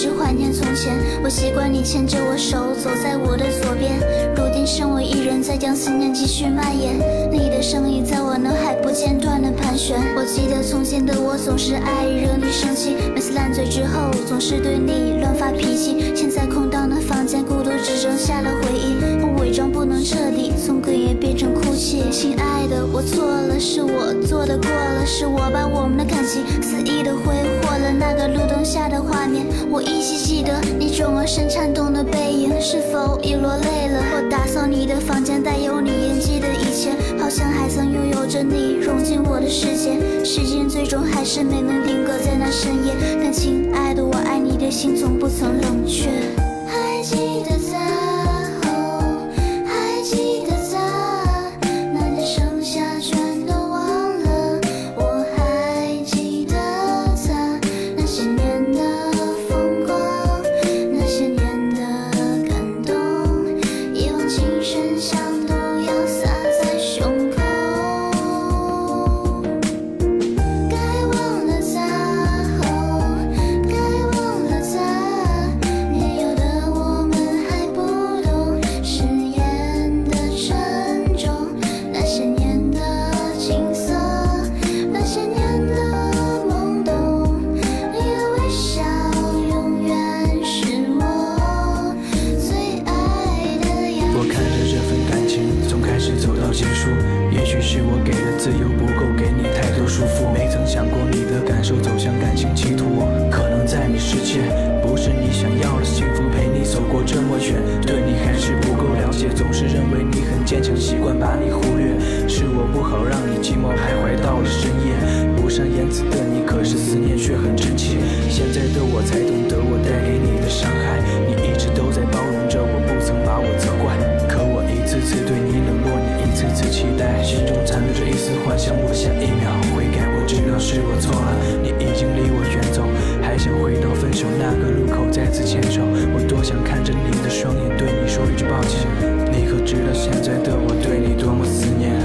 是怀念从前。我习惯你牵着我手，走在我的左边。如今剩我一人，在将思念继续蔓延。你的声音在我脑海不间断的盘旋。我记得从前的我总是爱惹你生气，每次烂醉之后总是对你乱发脾气。现在空荡的房间，孤独只剩下了回忆。我伪装不能彻底，从哽咽变成哭泣。亲爱的，我错了，是我做的过了，是我把我们的感情肆意的挥霍了。那个路灯下的画面，我依稀记得你转过身颤动的背影，是否已落泪了？我打扫你的房间，带有你印记的一切，好像还曾拥有着你，融进我的世界。时间最终还是没能定格在那深夜，但亲爱的，我爱你的心从不曾冷却。还记得在结束，也许是我给的自由不够，给你太多束缚。没曾想过你的感受，走向感情歧途。可能在你世界，不是你想要的幸福，陪你走过这么远，对你还是不够了解，总是认为你很坚强，习惯把你忽略。是我不好，让你寂寞徘徊到了深夜。不善言辞的你，可是思念却很真切。现在的我才懂得次次期待，心中残留着一丝幻想，我下一秒悔改。我知道是我错了，你已经离我远走，还想回到分手那个路口再次牵手。我多想看着你的双眼，对你说一句抱歉。你可知道现在的我对你多么思念？